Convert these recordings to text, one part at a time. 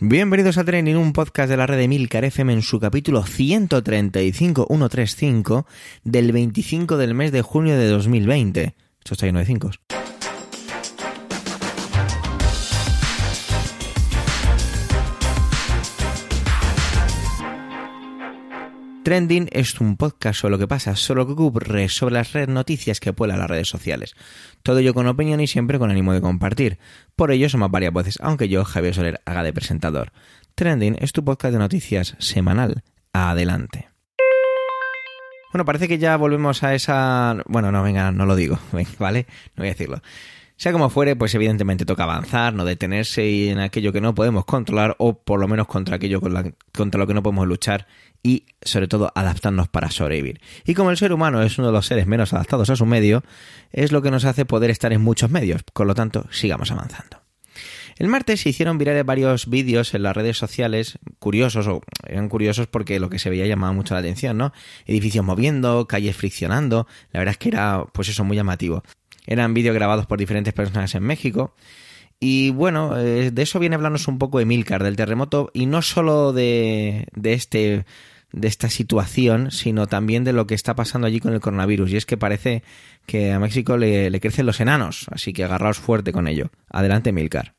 Bienvenidos a Training, un podcast de la red de Milcar FM en su capítulo 135, 135 del 25 del mes de junio de 2020. Esto está lleno de 5. Trending es un podcast sobre lo que pasa, sobre lo que ocurre, sobre las redes noticias que pueblan las redes sociales. Todo ello con opinión y siempre con ánimo de compartir. Por ello somos varias voces, aunque yo, Javier Soler, haga de presentador. Trending es tu podcast de noticias semanal. Adelante. Bueno, parece que ya volvemos a esa... Bueno, no, venga, no lo digo, ¿vale? No voy a decirlo. Sea como fuere, pues evidentemente toca avanzar, no detenerse en aquello que no podemos controlar o por lo menos contra aquello contra lo que no podemos luchar y sobre todo adaptarnos para sobrevivir. Y como el ser humano es uno de los seres menos adaptados a su medio, es lo que nos hace poder estar en muchos medios, por lo tanto, sigamos avanzando. El martes se hicieron virales varios vídeos en las redes sociales, curiosos, o eran curiosos porque lo que se veía llamaba mucho la atención, ¿no? Edificios moviendo, calles friccionando, la verdad es que era, pues eso, muy llamativo. Eran vídeos grabados por diferentes personas en México. Y bueno, eh, de eso viene a un poco Emilcar, del terremoto, y no solo de, de este de esta situación, sino también de lo que está pasando allí con el coronavirus. Y es que parece que a México le, crecen los enanos, así que agarraos fuerte con ello. Adelante, Milcar.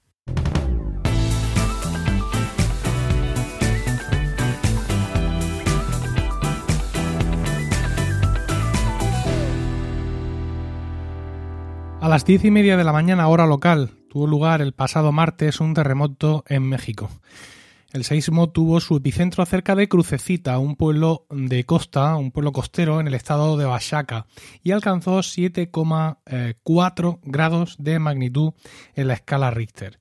A las diez y media de la mañana hora local tuvo lugar el pasado martes un terremoto en México. El seísmo tuvo su epicentro cerca de Crucecita, un pueblo de costa, un pueblo costero en el estado de Oaxaca, y alcanzó 7,4 grados de magnitud en la escala Richter.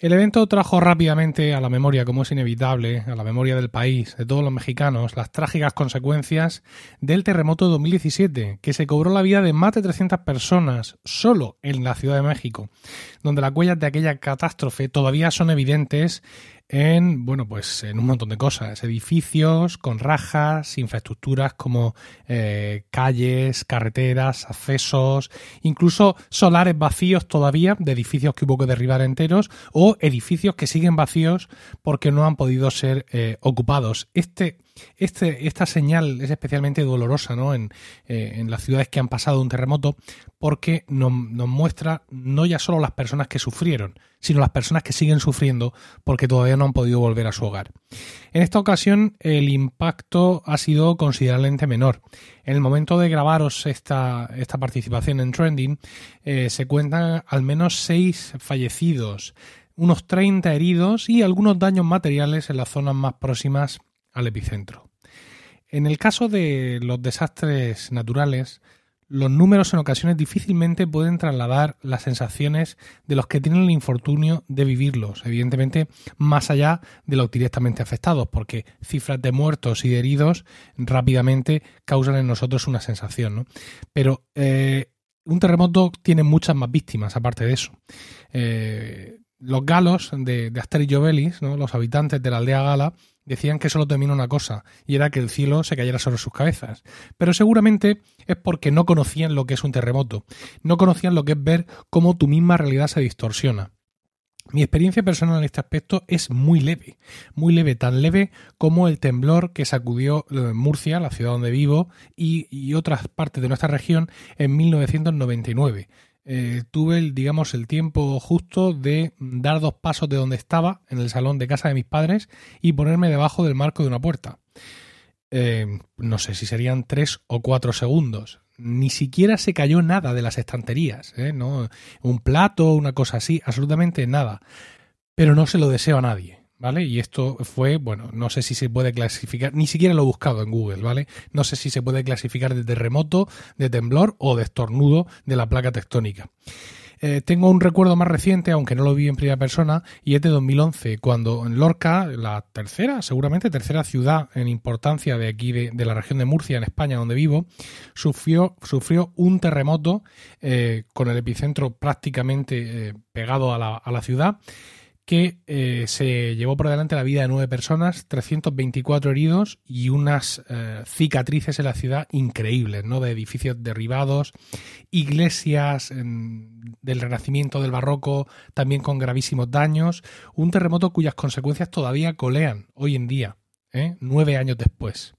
El evento trajo rápidamente a la memoria, como es inevitable, a la memoria del país, de todos los mexicanos, las trágicas consecuencias del terremoto de 2017, que se cobró la vida de más de 300 personas solo en la Ciudad de México, donde las huellas de aquella catástrofe todavía son evidentes en, bueno, pues en un montón de cosas. Edificios con rajas, infraestructuras como eh, calles, carreteras, accesos, incluso solares vacíos todavía de edificios que hubo que derribar enteros o edificios que siguen vacíos porque no han podido ser eh, ocupados. Este este, esta señal es especialmente dolorosa ¿no? en, eh, en, las ciudades que han pasado un terremoto porque nos, nos, muestra no ya solo las personas que sufrieron, sino las personas que siguen sufriendo porque todavía no han podido volver a su hogar. En esta ocasión el impacto ha sido considerablemente menor. En el momento de grabaros esta, esta participación en Trending eh, se cuentan al menos seis fallecidos, unos 30 heridos y algunos daños materiales en las zonas más próximas al epicentro. En el caso de los desastres naturales, los números en ocasiones difícilmente pueden trasladar las sensaciones de los que tienen el infortunio de vivirlos, evidentemente más allá de los directamente afectados, porque cifras de muertos y de heridos rápidamente causan en nosotros una sensación. Pero eh, un terremoto tiene muchas más víctimas aparte de eso. Eh, los galos de, de Asterio Belis, ¿no? los habitantes de la aldea gala, decían que solo temían una cosa, y era que el cielo se cayera sobre sus cabezas. Pero seguramente es porque no conocían lo que es un terremoto, no conocían lo que es ver cómo tu misma realidad se distorsiona. Mi experiencia personal en este aspecto es muy leve, muy leve, tan leve como el temblor que sacudió eh, Murcia, la ciudad donde vivo, y, y otras partes de nuestra región en 1999. Eh, tuve, el, digamos, el tiempo justo de dar dos pasos de donde estaba, en el salón de casa de mis padres, y ponerme debajo del marco de una puerta. Eh, no sé si serían tres o cuatro segundos. Ni siquiera se cayó nada de las estanterías, ¿eh? ¿no? Un plato, una cosa así, absolutamente nada. Pero no se lo deseo a nadie. ¿Vale? Y esto fue, bueno, no sé si se puede clasificar, ni siquiera lo he buscado en Google, ¿vale? No sé si se puede clasificar de terremoto, de temblor o de estornudo de la placa tectónica. Eh, tengo un recuerdo más reciente, aunque no lo vi en primera persona, y es de 2011, cuando en Lorca, la tercera, seguramente tercera ciudad en importancia de aquí, de, la región de Murcia, en España, donde vivo, sufrió, sufrió un terremoto eh, con el epicentro prácticamente eh, pegado a la, a la ciudad que eh, se llevó por delante la vida de nueve personas, 324 heridos y unas eh, cicatrices en la ciudad increíbles, ¿no? De edificios derribados, iglesias del Renacimiento, del Barroco, también con gravísimos daños. Un terremoto cuyas consecuencias todavía colean hoy en día, ¿eh? nueve años después.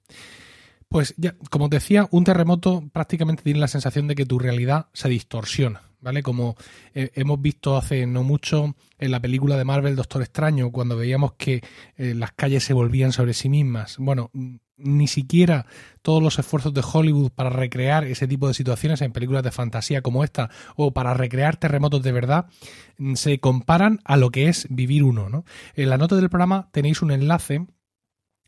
Pues ya, como decía, un terremoto prácticamente tiene la sensación de que tu realidad se distorsiona ¿vale? Como eh, hemos visto hace no mucho en la película de Marvel Doctor Extraño, cuando veíamos que eh, las calles se volvían sobre sí mismas. Bueno, ni siquiera todos los esfuerzos de Hollywood para recrear ese tipo de situaciones en películas de fantasía como esta o para recrear terremotos de verdad mm, se comparan a lo que es vivir uno, ¿no? En la nota del programa tenéis un enlace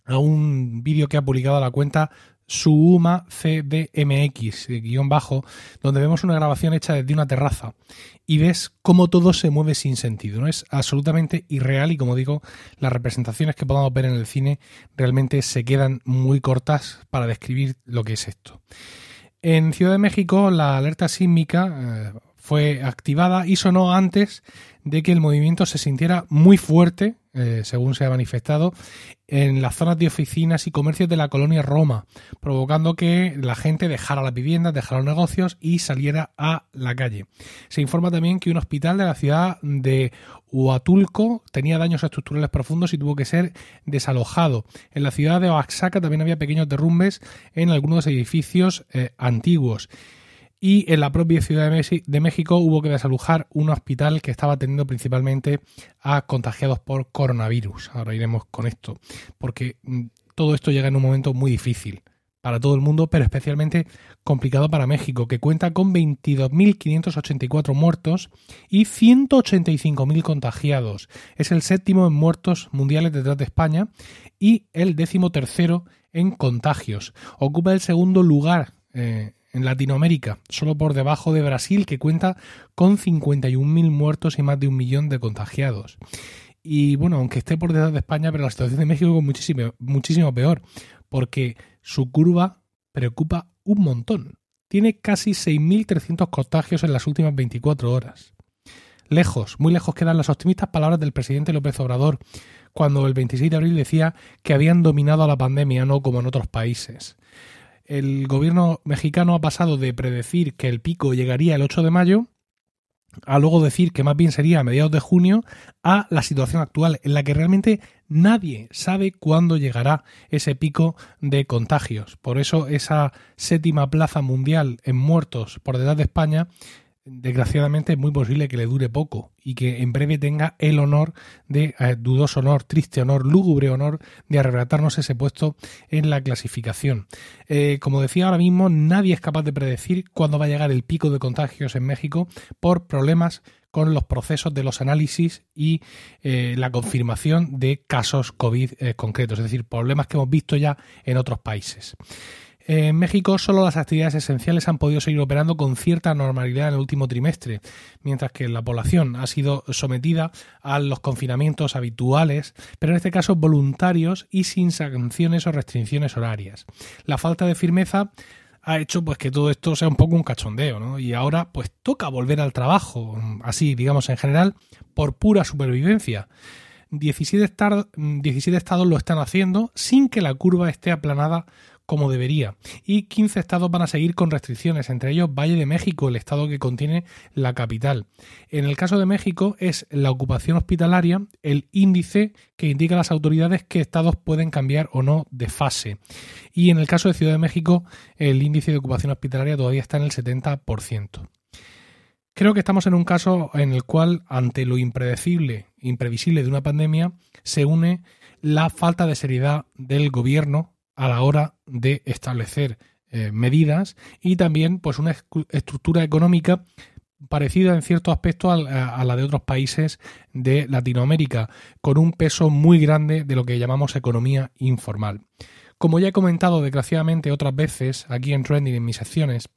a un vídeo que ha publicado la cuenta Suuma CDMX, guion bajo, donde vemos una grabación hecha desde una terraza y ves cómo todo se mueve sin sentido. ¿no? Es absolutamente irreal y como digo, las representaciones que podamos ver en el cine realmente se quedan muy cortas para describir lo que es esto. En Ciudad de México la alerta sísmica eh, fue activada y sonó antes de que el movimiento se sintiera muy fuerte, eh, según se ha manifestado, en las zonas de oficinas y comercios de la colonia Roma, provocando que la gente dejara las viviendas, dejara los negocios y saliera a la calle. Se informa también que un hospital de la ciudad de Huatulco tenía daños estructurales profundos y tuvo que ser desalojado. En la ciudad de Oaxaca también había pequeños derrumbes en algunos edificios eh, antiguos y en la propia Ciudad de México hubo que desalojar un hospital que estaba atendiendo principalmente a contagiados por coronavirus. Ahora iremos con esto, porque mm, todo esto llega en un momento muy difícil para todo el mundo, pero especialmente complicado para México, que cuenta con 22.584 muertos y 185.000 contagiados. Es el séptimo en muertos mundiales detrás de España y el décimo tercero en contagios. Ocupa el segundo lugar eh, en Latinoamérica, solo por debajo de Brasil, que cuenta con 51.000 muertos y más de un millón de contagiados. Y bueno, aunque esté por detrás de España, pero la situación de México es muchísimo, muchísimo peor, porque su curva preocupa un montón. Tiene casi 6.300 contagios en las últimas 24 horas. Lejos, muy lejos quedan las optimistas palabras del presidente López Obrador, cuando el 26 de abril decía que habían dominado a la pandemia, no como en otros países el gobierno mexicano ha pasado de predecir que el pico llegaría el 8 de mayo a luego decir que más bien sería a mediados de junio, a la situación actual, en la que realmente nadie sabe cuándo llegará ese pico de contagios. Por eso esa séptima plaza mundial en muertos por detrás de España desgraciadamente es muy posible que le dure poco y que en breve tenga el honor de, eh, dudoso honor, triste honor, lúgubre honor de arrebatarnos ese puesto en la clasificación. Eh, como decía ahora mismo, nadie es capaz de predecir cuándo va a llegar el pico de contagios en México por problemas con los procesos de los análisis y eh, la confirmación de casos COVID concretos, es decir, problemas que hemos visto ya en otros países. En México solo las actividades esenciales han podido seguir operando con cierta normalidad en el último trimestre, mientras que la población ha sido sometida a los confinamientos habituales, pero en este caso voluntarios y sin sanciones o restricciones horarias. La falta de firmeza ha hecho pues que todo esto sea un poco un cachondeo, ¿no? Y ahora pues toca volver al trabajo, así digamos en general, por pura supervivencia. 17, 17 estados lo están haciendo sin que la curva esté aplanada como debería. Y 15 estados van a seguir con restricciones, entre ellos Valle de México, el estado que contiene la capital. En el caso de México es la ocupación hospitalaria el índice que indica a las autoridades que estados pueden cambiar o no de fase. Y en el caso de Ciudad de México el índice de ocupación hospitalaria todavía está en el 70%. Creo que estamos en un caso en el cual, ante lo impredecible, imprevisible de una pandemia, se une la falta de seriedad del gobierno a la hora de establecer eh, medidas y también pues una estructura económica parecida en cierto aspecto a, la de otros países de Latinoamérica, con un peso muy grande de lo que llamamos economía informal. Como ya he comentado desgraciadamente otras veces aquí en Trending en mis secciones,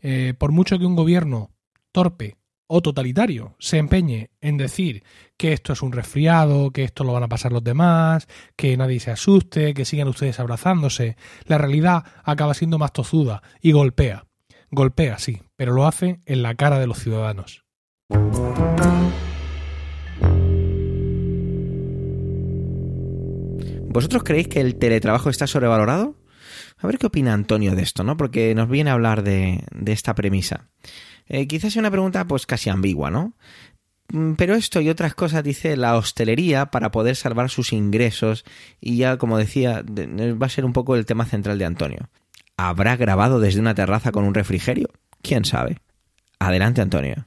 eh, por mucho que un gobierno torpe o totalitario se empeñe en decir que esto es un resfriado, que esto lo van a pasar los demás, que nadie se asuste, que sigan ustedes abrazándose, la realidad acaba siendo más tozuda y golpea. Golpea, sí, pero lo hace en la cara de los ciudadanos. ¿Vosotros creéis que el teletrabajo está sobrevalorado? A ver qué opina Antonio de esto, ¿no? Porque nos viene a hablar de, esta premisa. Eh, quizás sea una pregunta pues casi ambigua, ¿no? Mm, pero esto y otras cosas dice la hostelería para poder salvar sus ingresos y ya, como decía, va a ser un poco el tema central de Antonio. ¿Habrá grabado desde una terraza con un refrigerio? ¿Quién sabe? Adelante, Antonio.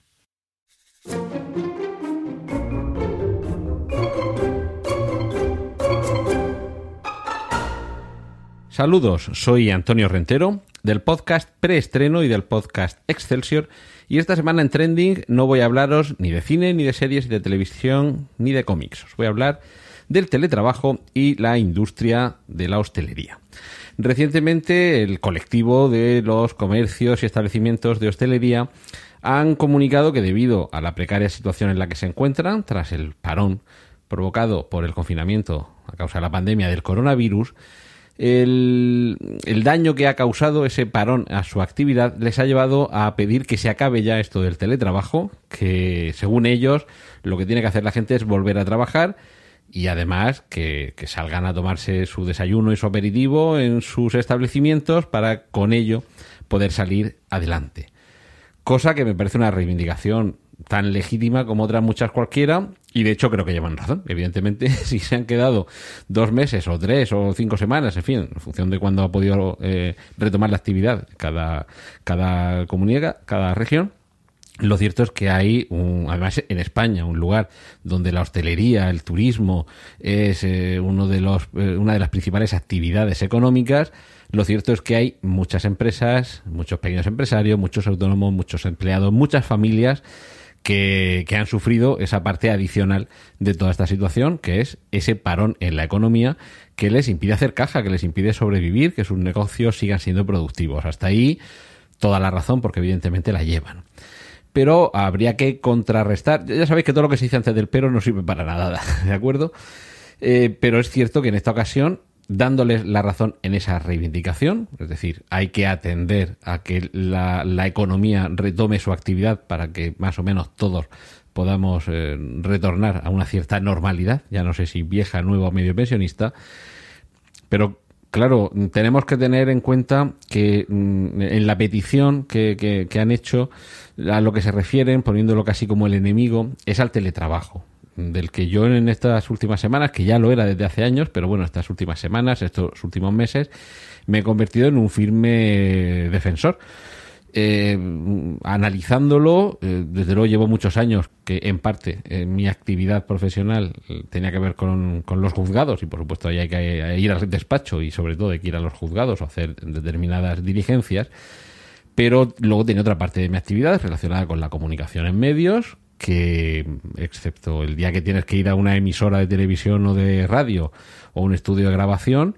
Saludos, soy Antonio Rentero del podcast Preestreno y del podcast Excelsior y esta semana en Trending no voy a hablaros ni de cine, ni de series, ni de televisión, ni de cómics. Os voy a hablar del teletrabajo y la industria de la hostelería. Recientemente el colectivo de los comercios y establecimientos de hostelería han comunicado que debido a la precaria situación en la que se encuentran tras el parón provocado por el confinamiento a causa de la pandemia del coronavirus, el, daño que ha causado ese parón a su actividad les ha llevado a pedir que se acabe ya esto del teletrabajo, que según ellos lo que tiene que hacer la gente es volver a trabajar y además que, salgan a tomarse su desayuno y su aperitivo en sus establecimientos para con ello poder salir adelante. Cosa que me parece una reivindicación tan legítima como otras muchas cualquiera, y de hecho creo que llevan razón. Evidentemente, si se han quedado dos meses o tres o cinco semanas, en fin, en función de cuándo ha podido eh, retomar la actividad cada, cada comunidad, cada región, lo cierto es que hay, un, además en España, un lugar donde la hostelería, el turismo es eh, uno de los, eh, una de las principales actividades económicas. Lo cierto es que hay muchas empresas, muchos pequeños empresarios, muchos autónomos, muchos empleados, muchas familias que, han sufrido esa parte adicional de toda esta situación, que es ese parón en la economía que les impide hacer caja, que les impide sobrevivir, que sus negocios sigan siendo productivos. Hasta ahí toda la razón, porque evidentemente la llevan. Pero habría que contrarrestar. Ya sabéis que todo lo que se dice antes del pero no sirve para nada, ¿de acuerdo? Eh, pero es cierto que en esta ocasión dándoles la razón en esa reivindicación, es decir, hay que atender a que la, economía retome su actividad para que más o menos todos podamos eh, retornar a una cierta normalidad, ya no sé si vieja, nueva o medio pensionista, pero claro, tenemos que tener en cuenta que mm, en la petición que, que han hecho, a lo que se refieren, poniéndolo casi como el enemigo, es al teletrabajo del que yo en estas últimas semanas, que ya lo era desde hace años, pero bueno, estas últimas semanas, estos últimos meses, me he convertido en un firme defensor. Eh, analizándolo, eh, desde luego llevo muchos años que en parte en mi actividad profesional tenía que ver con, con, los juzgados y por supuesto ahí hay que ir al despacho y sobre todo hay que ir a los juzgados o hacer determinadas diligencias, pero luego tenía otra parte de mi actividad relacionada con la comunicación en medios, que, excepto el día que tienes que ir a una emisora de televisión o de radio o un estudio de grabación,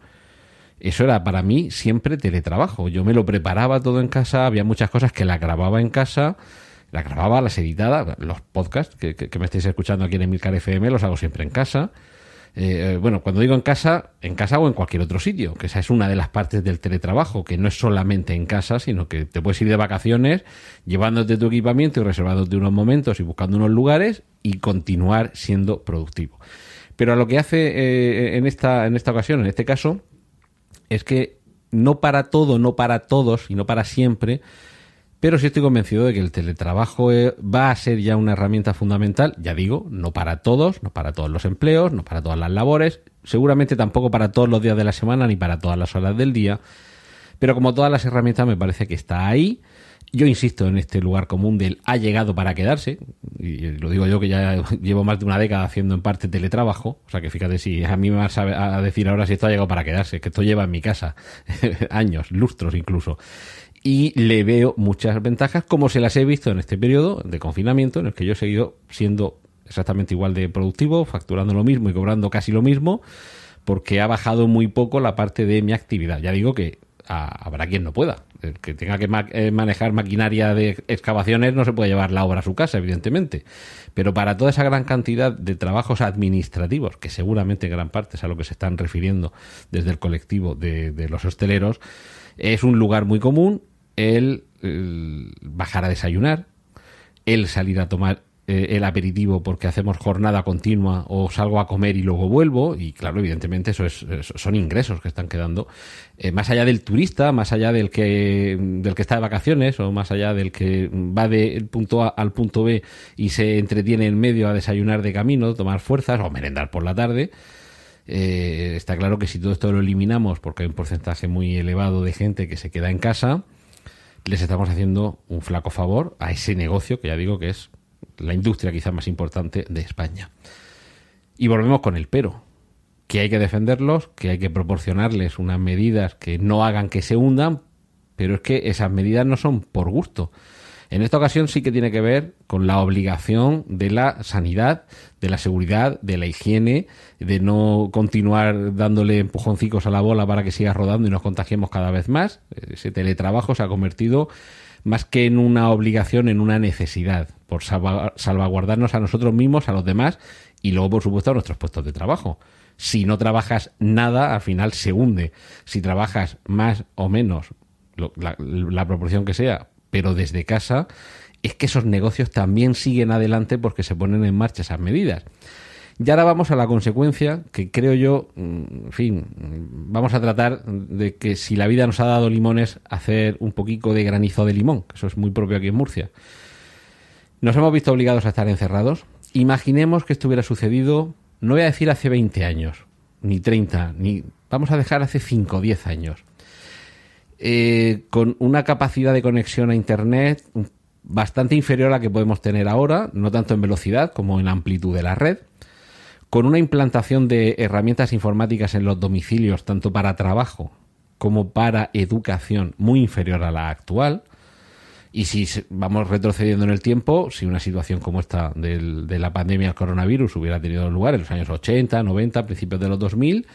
eso era para mí siempre teletrabajo. Yo me lo preparaba todo en casa, había muchas cosas que la grababa en casa, la grababa, las editaba, los podcasts que, que, me estáis escuchando aquí en Emilcar FM los hago siempre en casa eh, bueno, cuando digo en casa, en casa o en cualquier otro sitio, que esa es una de las partes del teletrabajo, que no es solamente en casa, sino que te puedes ir de vacaciones llevándote tu equipamiento y reservándote unos momentos y buscando unos lugares y continuar siendo productivo. Pero a lo que hace eh, en, esta, en esta ocasión, en este caso, es que no para todo, no para todos y no para siempre, pero sí estoy convencido de que el teletrabajo eh, va a ser ya una herramienta fundamental, ya digo, no para todos, no para todos los empleos, no para todas las labores, seguramente tampoco para todos los días de la semana ni para todas las horas del día, pero como todas las herramientas me parece que está ahí. Yo insisto en este lugar común del ha llegado para quedarse, y lo digo yo que ya llevo más de una década haciendo en parte teletrabajo, o sea que fíjate si a mí me vas a decir ahora si esto ha llegado para quedarse, que esto lleva en mi casa años, lustros incluso y le veo muchas ventajas como se las he visto en este periodo de confinamiento en el que yo he seguido siendo exactamente igual de productivo, facturando lo mismo y cobrando casi lo mismo, porque ha bajado muy poco la parte de mi actividad. Ya digo que habrá quien no pueda. El que tenga que eh, manejar maquinaria de excavaciones no se puede llevar la obra a su casa, evidentemente. Pero para toda esa gran cantidad de trabajos administrativos, que seguramente en gran parte es a lo que se están refiriendo desde el colectivo de los hosteleros, es un lugar muy común el, bajar a desayunar, el salir a tomar eh, el aperitivo porque hacemos jornada continua o salgo a comer y luego vuelvo. Y claro evidentemente eso es son ingresos que están quedando. Eh, más allá del turista más allá del que del que está de vacaciones o más allá del que va del punto A al punto B y se entretiene en medio a desayunar de camino tomar fuerzas o merendar por la tarde eh, está claro que si todo esto lo eliminamos porque hay un porcentaje muy elevado de gente que se queda en casa les estamos haciendo un flaco favor a ese negocio que ya digo que es la industria quizá más importante de España. Y volvemos con el pero, que hay que defenderlos, que hay que proporcionarles unas medidas que no hagan que se hundan, pero es que esas medidas no son por gusto. En esta ocasión sí que tiene que ver con la obligación de la sanidad, de la seguridad, de la higiene, de no continuar dándole empujoncicos a la bola para que siga rodando y nos contagiemos cada vez más. Ese teletrabajo se ha convertido más que en una obligación, en una necesidad, por salvaguardarnos a nosotros mismos, a los demás y luego, por supuesto, a nuestros puestos de trabajo. Si no trabajas nada, al final se hunde. Si trabajas más o menos, la, la proporción que sea, pero desde casa, es que esos negocios también siguen adelante porque se ponen en marcha esas medidas. Y ahora vamos a la consecuencia que creo yo, mm, en fin, vamos a tratar de que si la vida nos ha dado limones, hacer un poquito de granizo de limón, que eso es muy propio aquí en Murcia. Nos hemos visto obligados a estar encerrados. Imaginemos que esto hubiera sucedido, no voy a decir hace 20 años, ni 30, ni vamos a dejar hace 5 o 10 años. Eh, con una capacidad de conexión a Internet bastante inferior a la que podemos tener ahora, no tanto en velocidad como en amplitud de la red con una implantación de herramientas informáticas en los domicilios, tanto para trabajo como para educación, muy inferior a la actual. Y si vamos retrocediendo en el tiempo, si una situación como esta de la pandemia del coronavirus hubiera tenido lugar en los años 80, 90, principios de los 2000,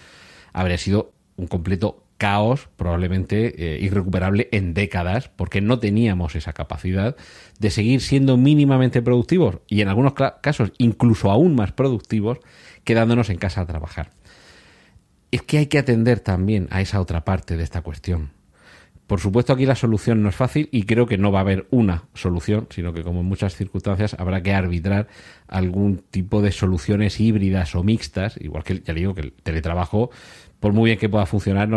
habría sido un completo caos, probablemente eh, irrecuperable en décadas, porque no teníamos esa capacidad de seguir siendo mínimamente productivos y en algunos casos incluso aún más productivos quedándonos en casa a trabajar. Es que hay que atender también a esa otra parte de esta cuestión. Por supuesto aquí la solución no es fácil y creo que no va a haber una solución, sino que como en muchas circunstancias habrá que arbitrar algún tipo de soluciones híbridas o mixtas, igual que ya digo que el teletrabajo, por muy bien que pueda funcionar,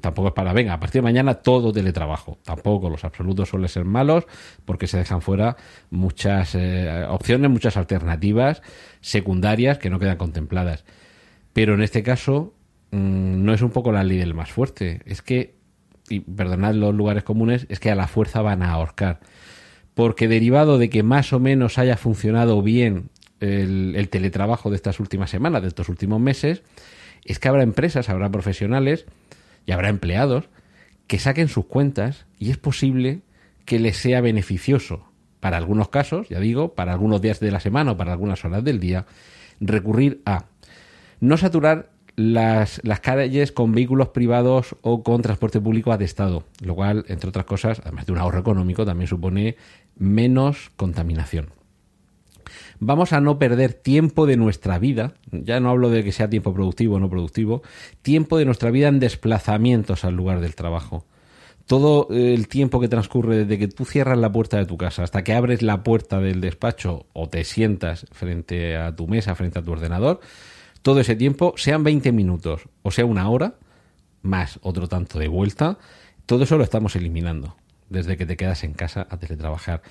tampoco es para, venga, a partir de mañana todo teletrabajo. Tampoco, los absolutos suelen ser malos porque se dejan fuera muchas eh, opciones, muchas alternativas secundarias que no quedan contempladas. Pero en este caso mm, no es un poco la ley del más fuerte, es que, y perdonad los lugares comunes, es que a la fuerza van a ahorcar. Porque derivado de que más o menos haya funcionado bien el teletrabajo de estas últimas semanas, de estos últimos meses, es que habrá empresas, habrá profesionales y habrá empleados que saquen sus cuentas y es posible que les sea beneficioso para algunos casos, ya digo, para algunos días de la semana o para algunas horas del día, recurrir a no saturar las, las calles con vehículos privados o con transporte público atestado, lo cual, entre otras cosas, además de un ahorro económico, también supone menos contaminación. Vamos a no perder tiempo de nuestra vida, ya no hablo de que sea tiempo productivo o no productivo, tiempo de nuestra vida en desplazamientos al lugar del trabajo todo el tiempo que transcurre desde que tú cierras la puerta de tu casa hasta que abres la puerta del despacho o te sientas frente a tu mesa, frente a tu ordenador, todo ese tiempo, sean 20 minutos o sea una hora, más otro tanto de vuelta, todo eso lo estamos eliminando desde que te quedas en casa a teletrabajar.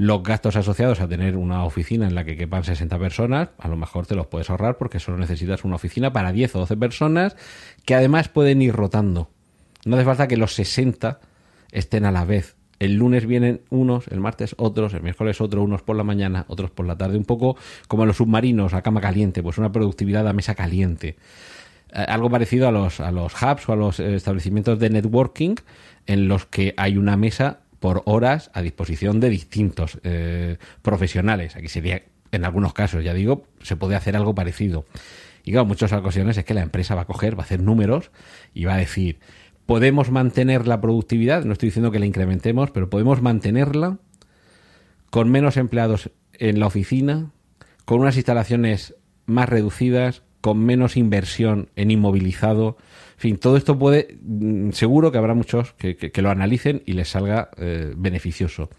Los gastos asociados a tener una oficina en la que quepan 60 personas, a lo mejor te los puedes ahorrar porque solo necesitas una oficina para 10 o 12 personas que además pueden ir rotando no hace falta que los 60 estén a la vez. El lunes vienen unos, el martes otros, el miércoles otros, unos por la mañana, otros por la tarde. Un poco como los submarinos a cama caliente, pues una productividad a mesa caliente. Eh, algo parecido a los, a los hubs o a los establecimientos de networking en los que hay una mesa por horas a disposición de distintos eh, profesionales. Aquí sería, en algunos casos, ya digo, se puede hacer algo parecido. Y claro, muchas ocasiones es que la empresa va a coger, va a hacer números y va a decir, podemos mantener la productividad, no estoy diciendo que la incrementemos, pero podemos mantenerla con menos empleados en la oficina, con unas instalaciones más reducidas, con menos inversión en inmovilizado. Fin, todo esto puede, mm, seguro que habrá muchos que, lo analicen y les salga eh, beneficioso.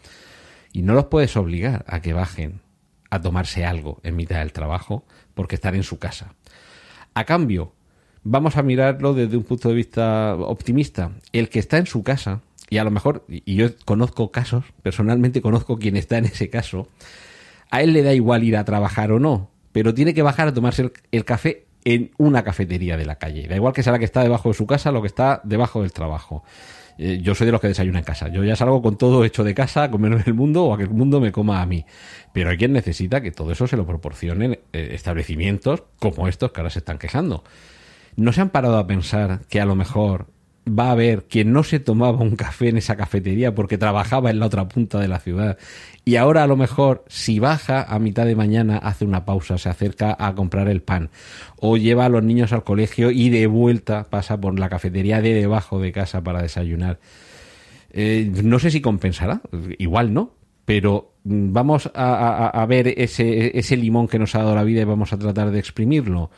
Y no los puedes obligar a que bajen a tomarse algo en mitad del trabajo porque están en su casa. A cambio, vamos a mirarlo desde un punto de vista optimista. El que está en su casa, y a lo mejor, y yo conozco casos, personalmente conozco quien está en ese caso, a él le da igual ir a trabajar o no, pero tiene que bajar a tomarse el, café en una cafetería de la calle. Da igual que sea la que está debajo de su casa, lo que está debajo del trabajo. Eh, yo soy de los que desayuna en casa. Yo ya salgo con todo hecho de casa, a comerme el mundo o a que el mundo me coma a mí. Pero hay quien necesita que todo eso se lo proporcionen eh, establecimientos como estos que ahora se están quejando. ¿No se han parado a pensar que a lo mejor va a haber quien no se tomaba un café en esa cafetería porque trabajaba en la otra punta de la ciudad y ahora a lo mejor si baja a mitad de mañana hace una pausa, se acerca a comprar el pan o lleva a los niños al colegio y de vuelta pasa por la cafetería de debajo de casa para desayunar. Eh, no sé si compensará, igual no, pero vamos a, a, ver ese, ese limón que nos ha dado la vida y vamos a tratar de exprimirlo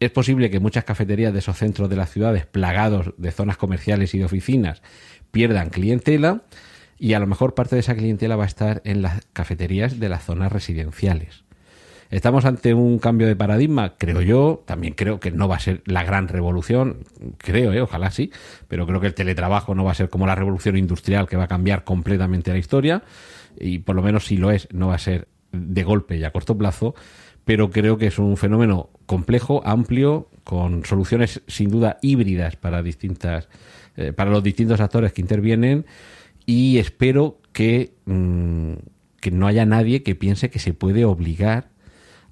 es posible que muchas cafeterías de esos centros de las ciudades, plagados de zonas comerciales y de oficinas, pierdan clientela y a lo mejor parte de esa clientela va a estar en las cafeterías de las zonas residenciales. ¿Estamos ante un cambio de paradigma? Creo yo. También creo que no va a ser la gran revolución. Creo, ¿eh? ojalá sí. Pero creo que el teletrabajo no va a ser como la revolución industrial que va a cambiar completamente la historia. Y por lo menos si lo es, no va a ser de golpe y a corto plazo pero creo que es un fenómeno complejo, amplio, con soluciones sin duda híbridas para distintas, eh, para los distintos actores que intervienen y espero que, mm, que no haya nadie que piense que se puede obligar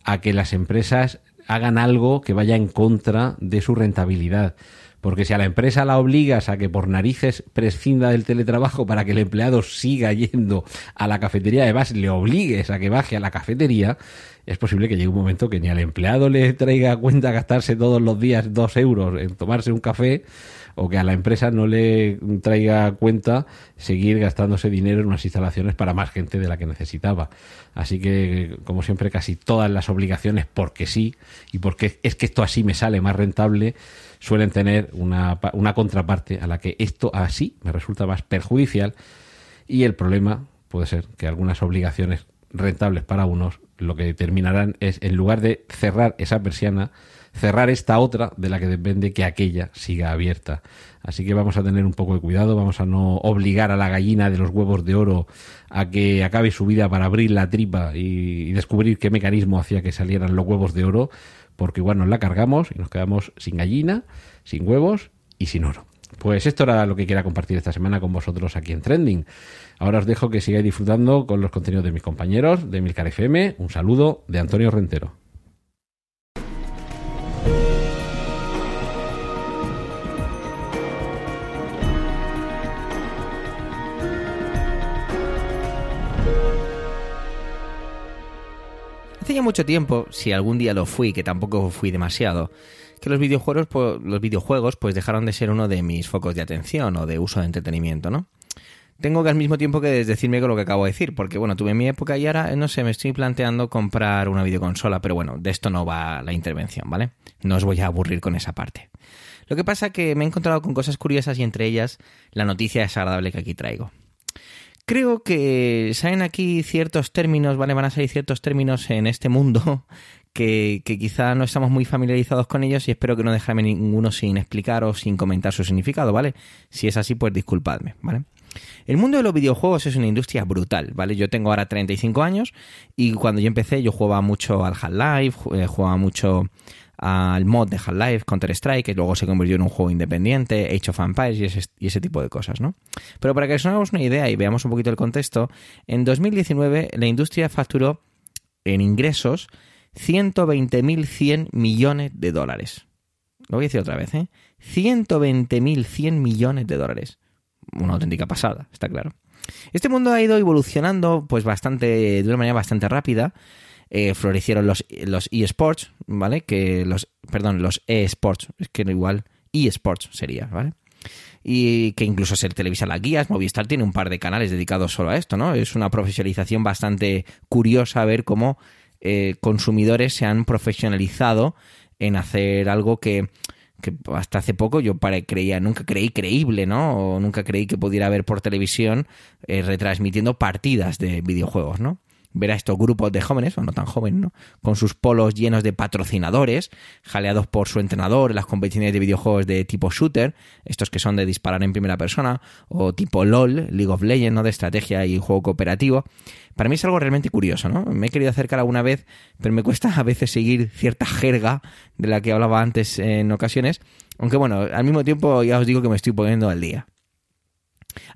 a que las empresas hagan algo que vaya en contra de su rentabilidad. Porque si a la empresa la obligas a que por narices prescinda del teletrabajo para que el empleado siga yendo a la cafetería, además le obligues a que baje a la cafetería, es posible que llegue un momento que ni al empleado le traiga cuenta gastarse todos los días dos euros en tomarse un café o que a la empresa no le traiga cuenta seguir gastándose dinero en unas instalaciones para más gente de la que necesitaba. Así que, como siempre, casi todas las obligaciones, porque sí, y porque es que esto así me sale más rentable, suelen tener una, una contraparte a la que esto así me resulta más perjudicial y el problema puede ser que algunas obligaciones rentables para unos lo que determinarán es, en lugar de cerrar esa persiana, cerrar esta otra de la que depende que aquella siga abierta. Así que vamos a tener un poco de cuidado, vamos a no obligar a la gallina de los huevos de oro a que acabe su vida para abrir la tripa y, descubrir qué mecanismo hacía que salieran los huevos de oro, porque igual nos la cargamos y nos quedamos sin gallina, sin huevos y sin oro. Pues esto era lo que quería compartir esta semana con vosotros aquí en Trending. Ahora os dejo que sigáis disfrutando con los contenidos de mis compañeros de Milcar FM. Un saludo de Antonio Rentero. Hace ya mucho tiempo, si algún día lo fui, que tampoco fui demasiado, que los videojuegos, pues, los videojuegos pues dejaron de ser uno de mis focos de atención o de uso de entretenimiento, ¿no? tengo que al mismo tiempo que decirme con lo que acabo de decir, porque bueno, tuve mi época y ahora, no sé, me estoy planteando comprar una videoconsola, pero bueno, de esto no va la intervención, ¿vale? No os voy a aburrir con esa parte. Lo que pasa es que me he encontrado con cosas curiosas y entre ellas la noticia desagradable que aquí traigo. Creo que salen aquí ciertos términos, ¿vale? Van a salir ciertos términos en este mundo que, que, quizá no estamos muy familiarizados con ellos y espero que no dejarme ninguno sin explicar o sin comentar su significado, ¿vale? Si es así, pues disculpadme, ¿vale? El mundo de los videojuegos es una industria brutal, ¿vale? Yo tengo ahora 35 años y cuando yo empecé yo jugaba mucho al Half-Life, jugaba mucho al mod de Half-Life, Counter-Strike, que luego se convirtió en un juego independiente, Age of Empires y ese, tipo de cosas, ¿no? Pero para que os hagamos una idea y veamos un poquito el contexto, en 2019 la industria facturó en ingresos 120.100 millones de dólares. Lo voy a decir otra vez, ¿eh? 120.100 millones de dólares una auténtica pasada, está claro. Este mundo ha ido evolucionando pues bastante, de una manera bastante rápida. Eh, florecieron los, los eSports, ¿vale? Que los, perdón, los eSports, es que igual eSports sería, ¿vale? Y que incluso se televisa las guías, Movistar tiene un par de canales dedicados solo a esto, ¿no? Es una profesionalización bastante curiosa ver cómo eh, consumidores se han profesionalizado en hacer algo que que hasta hace poco yo creía, nunca creí creíble, ¿no? O nunca creí que pudiera haber por televisión eh, retransmitiendo partidas de videojuegos, ¿no? Ver a estos grupos de jóvenes, o no tan jóvenes, ¿no? Con sus polos llenos de patrocinadores, jaleados por su entrenador en las competiciones de videojuegos de tipo shooter, estos que son de disparar en primera persona, o tipo LOL, League of Legends, ¿no? De estrategia y juego cooperativo. Para mí es algo realmente curioso, ¿no? Me he querido acercar alguna vez, pero me cuesta a veces seguir cierta jerga de la que hablaba antes en ocasiones, aunque bueno, al mismo tiempo ya os digo que me estoy poniendo al día.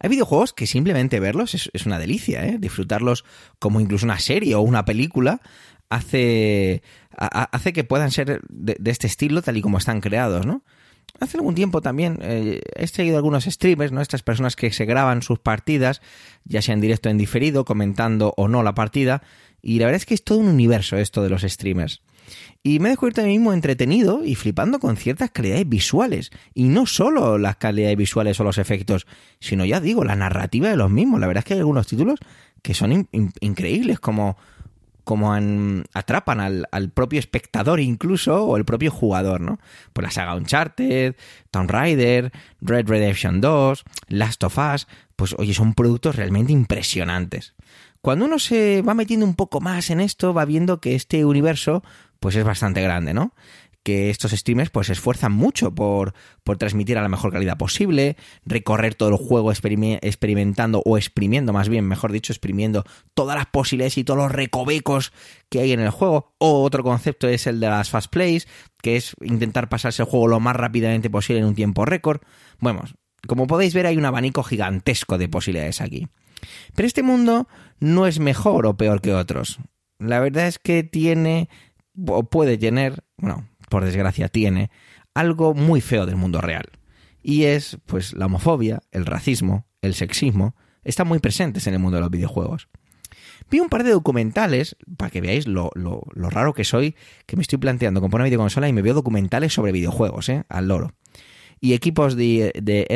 Hay videojuegos que simplemente verlos es, una delicia, ¿eh? disfrutarlos como incluso una serie o una película hace, hace que puedan ser de, este estilo tal y como están creados, ¿no? Hace algún tiempo también eh, he seguido algunos streamers, ¿no? Estas personas que se graban sus partidas, ya sea en directo o en diferido, comentando o no la partida. Y la verdad es que es todo un universo esto de los streamers. Y me he descubierto a mí mismo entretenido y flipando con ciertas calidades visuales. Y no solo las calidades visuales o los efectos, sino ya digo, la narrativa de los mismos. La verdad es que hay algunos títulos que son increíbles, como, como atrapan al, propio espectador incluso, o el propio jugador, ¿no? Pues la saga Uncharted, Tomb Raider, Red Redemption 2, Last of Us, pues oye, son productos realmente impresionantes. Cuando uno se va metiendo un poco más en esto, va viendo que este universo pues es bastante grande, ¿no? que estos streamers pues se esfuerzan mucho por, por, transmitir a la mejor calidad posible, recorrer todo el juego experimentando o exprimiendo, más bien, mejor dicho, exprimiendo todas las posibilidades y todos los recovecos que hay en el juego. O otro concepto es el de las fast plays, que es intentar pasarse el juego lo más rápidamente posible en un tiempo récord. Bueno, como podéis ver hay un abanico gigantesco de posibilidades aquí. Pero este mundo no es mejor o peor que otros. La verdad es que tiene o puede tener, bueno, por desgracia tiene, algo muy feo del mundo real. Y es, pues, la homofobia, el racismo, el sexismo, están muy presentes en el mundo de los videojuegos. Vi un par de documentales, para que veáis lo, lo, raro que soy, que me estoy planteando comprar una videoconsola y me veo documentales sobre videojuegos, ¿eh? Al loro. Y equipos de, de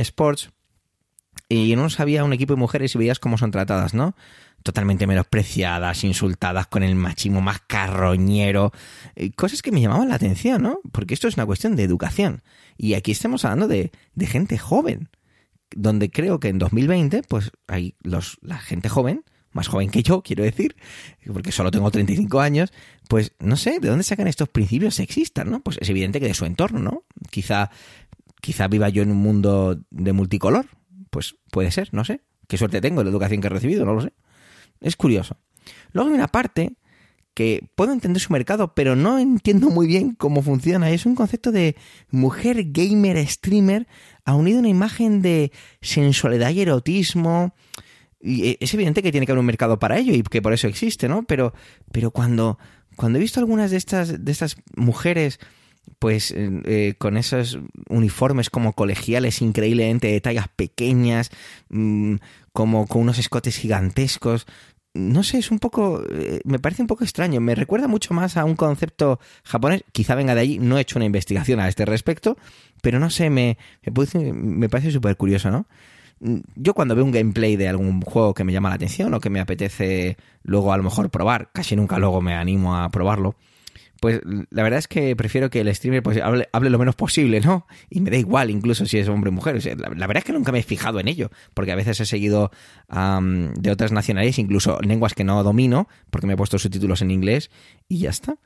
y no sabía un equipo de mujeres y veías cómo son tratadas, ¿no? Totalmente menospreciadas, insultadas con el machismo más carroñero, eh, cosas que me llamaban la atención, ¿no? Porque esto es una cuestión de educación. Y aquí estamos hablando de, de gente joven, donde creo que en 2020, pues hay los, la gente joven, más joven que yo, quiero decir, porque solo tengo 35 años, pues no sé, ¿de dónde sacan estos principios sexistas, no? Pues es evidente que de su entorno, ¿no? Quizá, quizá viva yo en un mundo de multicolor, pues puede ser, no sé. Qué suerte tengo la educación que he recibido, no lo sé. Es curioso. Luego hay una parte que puedo entender su mercado, pero no entiendo muy bien cómo funciona. Es un concepto de mujer gamer streamer ha unido una imagen de sensualidad y erotismo. Y e, es evidente que tiene que haber un mercado para ello y que por eso existe, ¿no? Pero, pero cuando, cuando he visto algunas de estas, de estas mujeres pues eh, eh, con esos uniformes como colegiales increíblemente de tallas pequeñas, mm, como con unos escotes gigantescos, no sé, es un poco, eh, me parece un poco extraño, me recuerda mucho más a un concepto japonés, quizá venga de allí, no he hecho una investigación a este respecto, pero no sé, me, me, parece súper curioso, ¿no? Mm, yo cuando veo un gameplay de algún juego que me llama la atención o que me apetece luego a lo mejor probar, casi nunca luego me animo a probarlo, pues la verdad es que prefiero que el streamer pues, hable, lo menos posible, ¿no? Y me da igual incluso si es hombre o mujer. la, verdad es que nunca me he fijado en ello, porque a veces he seguido de otras nacionalidades, incluso lenguas que no domino, porque me he puesto subtítulos en inglés y ya está.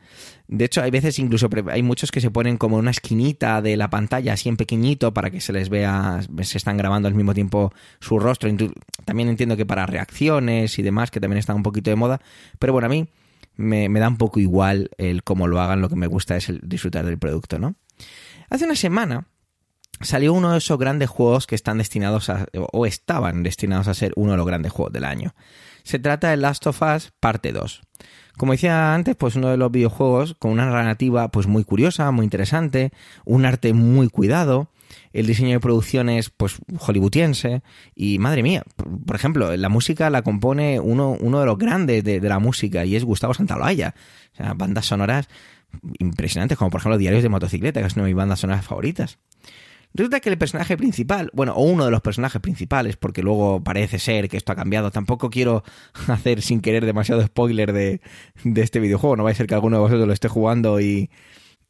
De hecho, hay veces incluso hay muchos que se ponen como una esquinita de la pantalla así en pequeñito para que se les vea, se están grabando al mismo tiempo su rostro. También entiendo que para reacciones y demás, que también está un poquito de moda, pero bueno, a mí me, da un poco igual el cómo lo hagan, lo que me gusta es el disfrutar del producto, ¿no? Hace una semana salió uno de esos grandes juegos que están destinados a, o estaban destinados a ser uno de los grandes juegos del año. Se trata de Last of Us Parte 2. Como decía antes, pues uno de los videojuegos con una narrativa pues muy curiosa, muy interesante, un arte muy cuidado, el diseño de producciones pues hollywoodiense y madre mía, por ejemplo, la música la compone uno, uno de los grandes de, la música y es Gustavo Santaolalla. O sea, bandas sonoras impresionantes, como por ejemplo Diarios de Motocicleta, que es una de mis bandas sonoras favoritas. Resulta que el personaje principal, bueno, o uno de los personajes principales, porque luego parece ser que esto ha cambiado, tampoco quiero hacer sin querer demasiado spoiler de, de este videojuego, no va a ser que alguno de vosotros lo esté jugando y,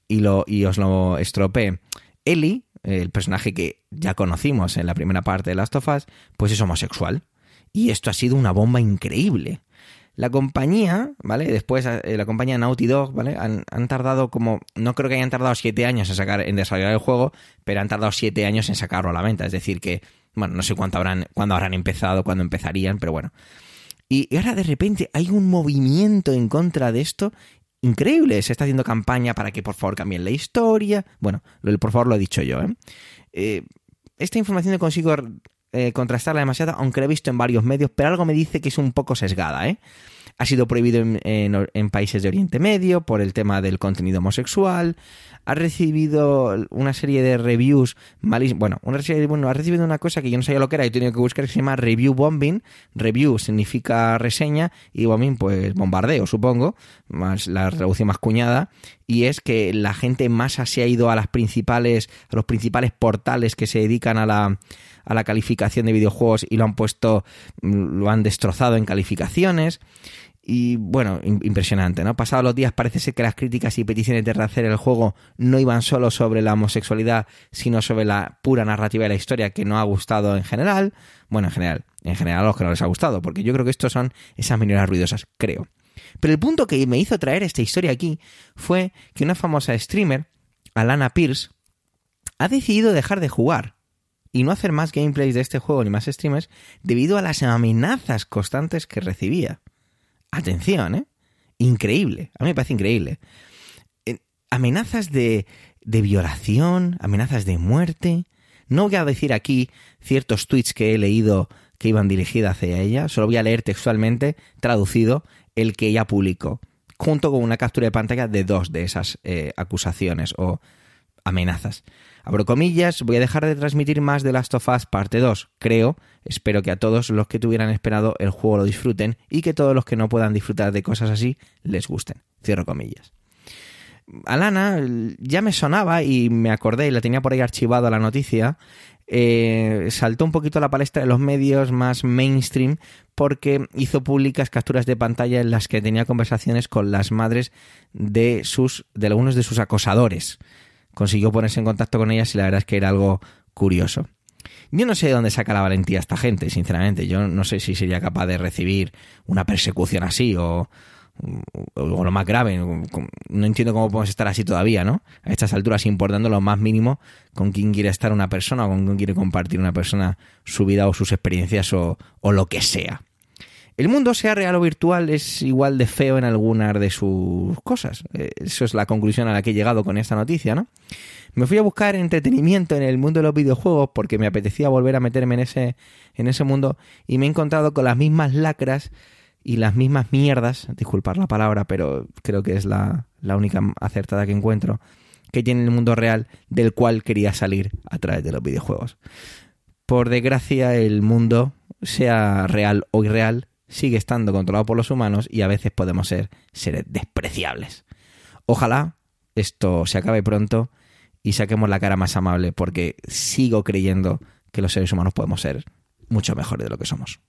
y, lo, y os lo estropee. Ellie, el personaje que ya conocimos en la primera parte de Last of Us, pues es homosexual. Y esto ha sido una bomba increíble. La compañía, ¿vale? Después eh, la compañía Naughty Dog, ¿vale? Han, han, tardado como, no creo que hayan tardado siete años en sacar, en desarrollar el juego, pero han tardado siete años en sacarlo a la venta. Es decir, que, bueno, no sé cuánto habrán, cuándo habrán empezado, cuándo empezarían, pero bueno. Y ahora de repente hay un movimiento en contra de esto increíble. Se está haciendo campaña para que por favor cambien la historia. Bueno, por favor lo he dicho yo, ¿eh? eh esta información no consigo eh, contrastarla demasiado, aunque la he visto en varios medios, pero algo me dice que es un poco sesgada, ¿eh? Ha sido prohibido en, países de Oriente Medio por el tema del contenido homosexual. Ha recibido una serie de reviews malísimas. Bueno, una serie, bueno, ha recibido una cosa que yo no sabía lo que era y he tenido que buscar que se llama review bombing. Review significa reseña y bombing, pues bombardeo, supongo. Más la traducción más cuñada. Y es que la gente más se ha ido a las principales, a los principales portales que se dedican a la a la calificación de videojuegos y lo han puesto, mm, lo han destrozado en calificaciones. Y bueno, impresionante, ¿no? Pasados los días parece ser que las críticas y peticiones de rehacer el juego no iban solo sobre la homosexualidad, sino sobre la pura narrativa de la historia que no ha gustado en general. Bueno, en general, en general a los que no les ha gustado, porque yo creo que estos son esas minorías ruidosas, creo. Pero el punto que me hizo traer esta historia aquí fue que una famosa streamer, Alana Pierce, ha decidido dejar de jugar y no hacer más gameplays de este juego ni más streamers debido a las amenazas constantes que recibía. Atención, ¿eh? Increíble. A mí me parece increíble. Amenazas de, de violación, amenazas de muerte. No voy a decir aquí ciertos tweets que he leído que iban dirigidos hacia ella, solo voy a leer textualmente, traducido, el que ella publicó, junto con una captura de pantalla de dos de esas eh, acusaciones o amenazas. Abro comillas, voy a dejar de transmitir más de Last of Us parte 2. Creo, espero que a todos los que tuvieran esperado el juego lo disfruten y que todos los que no puedan disfrutar de cosas así les gusten. Cierro comillas. Alana ya me sonaba y me acordé, y la tenía por ahí archivado la noticia. Eh, saltó un poquito a la palestra de los medios más mainstream porque hizo públicas capturas de pantalla en las que tenía conversaciones con las madres de sus de algunos de sus acosadores consiguió ponerse en contacto con ellas y la verdad es que era algo curioso. Yo no sé de dónde saca la valentía esta gente, sinceramente. Yo no sé si sería capaz de recibir una persecución así o, o, lo más grave. No entiendo cómo podemos estar así todavía, ¿no? A estas alturas, importando lo más mínimo con quién quiere estar una persona o con quién quiere compartir una persona su vida o sus experiencias o, o lo que sea. El mundo, sea real o virtual, es igual de feo en algunas de sus cosas. Eh, eso es la conclusión a la que he llegado con esta noticia, ¿no? Me fui a buscar entretenimiento en el mundo de los videojuegos porque me apetecía volver a meterme en ese, en ese mundo y me he encontrado con las mismas lacras y las mismas mierdas, disculpar la palabra, pero creo que es la, la única acertada que encuentro, que tiene el mundo real del cual quería salir a través de los videojuegos. Por desgracia, el mundo, sea real o irreal, sigue estando controlado por los humanos y a veces podemos ser seres despreciables. Ojalá esto se acabe pronto y saquemos la cara más amable porque sigo creyendo que los seres humanos podemos ser mucho mejores de lo que somos.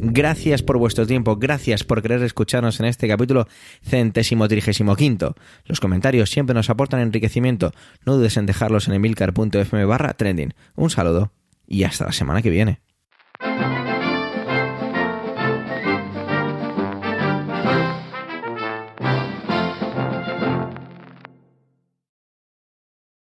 Gracias por vuestro tiempo, gracias por querer escucharnos en este capítulo centésimo trigésimo quinto. Los comentarios siempre nos aportan enriquecimiento. No dudes en dejarlos en emilcar.fm barra trending. Un saludo y hasta la semana que viene.